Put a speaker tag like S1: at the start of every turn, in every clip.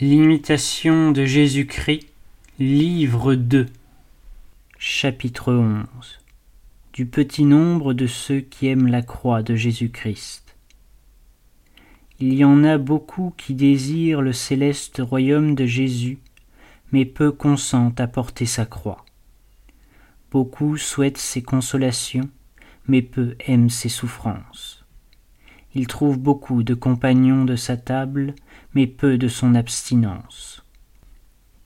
S1: L'imitation de Jésus-Christ, livre 2, chapitre 11 Du petit nombre de ceux qui aiment la croix de Jésus-Christ. Il y en a beaucoup qui désirent le céleste royaume de Jésus, mais peu consentent à porter sa croix. Beaucoup souhaitent ses consolations, mais peu aiment ses souffrances. Il trouve beaucoup de compagnons de sa table, mais peu de son abstinence.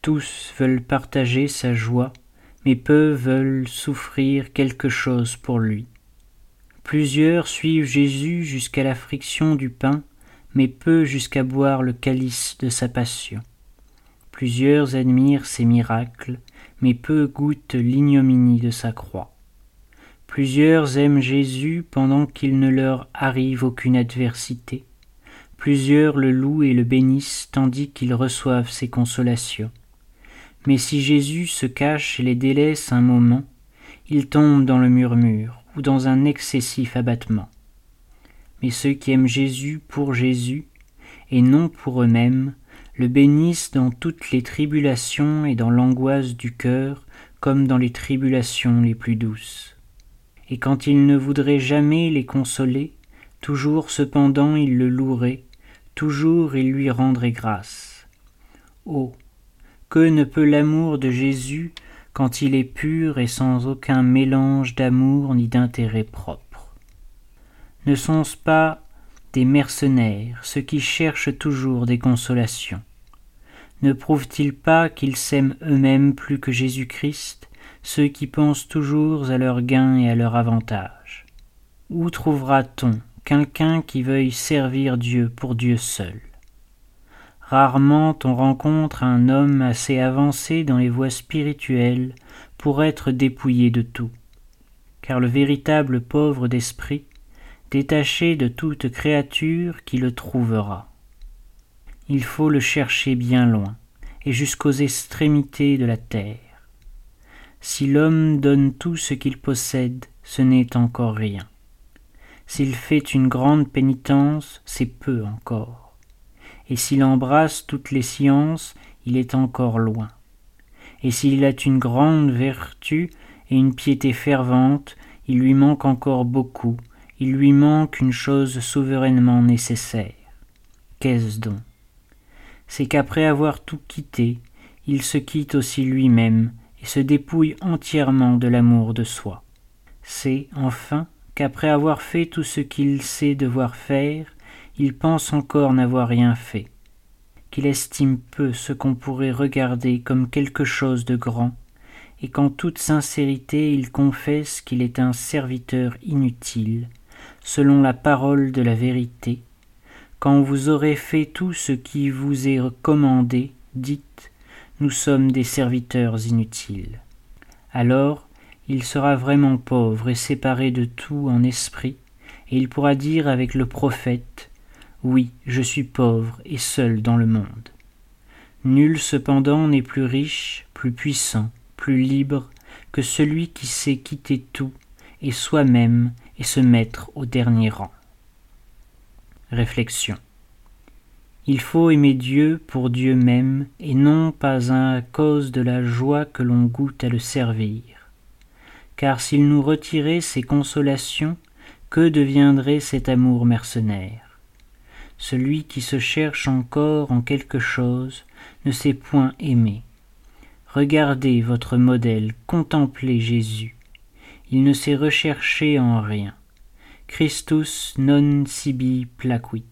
S1: Tous veulent partager sa joie, mais peu veulent souffrir quelque chose pour lui. Plusieurs suivent Jésus jusqu'à la friction du pain, mais peu jusqu'à boire le calice de sa passion. Plusieurs admirent ses miracles, mais peu goûtent l'ignominie de sa croix. Plusieurs aiment Jésus pendant qu'il ne leur arrive aucune adversité. Plusieurs le louent et le bénissent tandis qu'ils reçoivent ses consolations. Mais si Jésus se cache et les délaisse un moment, ils tombent dans le murmure ou dans un excessif abattement. Mais ceux qui aiment Jésus pour Jésus, et non pour eux-mêmes, le bénissent dans toutes les tribulations et dans l'angoisse du cœur, comme dans les tribulations les plus douces et quand il ne voudrait jamais les consoler, toujours cependant il le louerait, toujours il lui rendrait grâce. Oh. Que ne peut l'amour de Jésus quand il est pur et sans aucun mélange d'amour ni d'intérêt propre? Ne sont-ce pas des mercenaires, ceux qui cherchent toujours des consolations? Ne prouvent-ils pas qu'ils s'aiment eux-mêmes plus que Jésus-Christ ceux qui pensent toujours à leur gain et à leur avantage. Où trouvera-t-on quelqu'un qui veuille servir Dieu pour Dieu seul? Rarement on rencontre un homme assez avancé dans les voies spirituelles pour être dépouillé de tout, car le véritable pauvre d'esprit, détaché de toute créature qui le trouvera. Il faut le chercher bien loin, et jusqu'aux extrémités de la terre. Si l'homme donne tout ce qu'il possède, ce n'est encore rien. S'il fait une grande pénitence, c'est peu encore. Et s'il embrasse toutes les sciences, il est encore loin. Et s'il a une grande vertu et une piété fervente, il lui manque encore beaucoup, il lui manque une chose souverainement nécessaire. Qu'est-ce donc? C'est qu'après avoir tout quitté, il se quitte aussi lui-même et se dépouille entièrement de l'amour de soi. C'est, enfin, qu'après avoir fait tout ce qu'il sait devoir faire, il pense encore n'avoir rien fait, qu'il estime peu ce qu'on pourrait regarder comme quelque chose de grand, et qu'en toute sincérité il confesse qu'il est un serviteur inutile, selon la parole de la vérité, quand vous aurez fait tout ce qui vous est recommandé, dites nous sommes des serviteurs inutiles. Alors il sera vraiment pauvre et séparé de tout en esprit, et il pourra dire avec le prophète Oui, je suis pauvre et seul dans le monde. Nul cependant n'est plus riche, plus puissant, plus libre que celui qui sait quitter tout et soi-même et se mettre au dernier rang. Réflexion. Il faut aimer Dieu pour Dieu même, et non pas à cause de la joie que l'on goûte à le servir. Car s'il nous retirait ses consolations, que deviendrait cet amour mercenaire? Celui qui se cherche encore en quelque chose ne sait point aimer. Regardez votre modèle, contemplez Jésus. Il ne s'est recherché en rien. Christus non sibi placuit.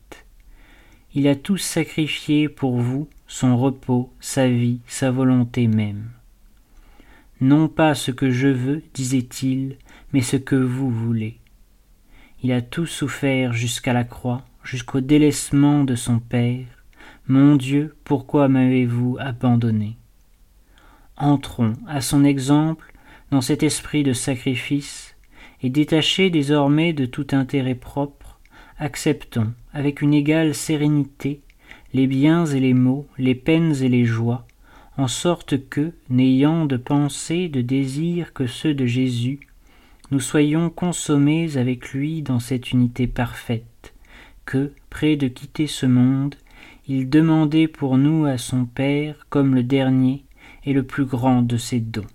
S1: Il a tout sacrifié pour vous, son repos, sa vie, sa volonté même. Non pas ce que je veux, disait-il, mais ce que vous voulez. Il a tout souffert jusqu'à la croix, jusqu'au délaissement de son Père. Mon Dieu, pourquoi m'avez-vous abandonné? Entrons, à son exemple, dans cet esprit de sacrifice, et détachés désormais de tout intérêt propre, acceptons avec une égale sérénité les biens et les maux, les peines et les joies, en sorte que, n'ayant de pensée, de désir que ceux de Jésus, nous soyons consommés avec lui dans cette unité parfaite, que, près de quitter ce monde, il demandait pour nous à son Père comme le dernier et le plus grand de ses dons.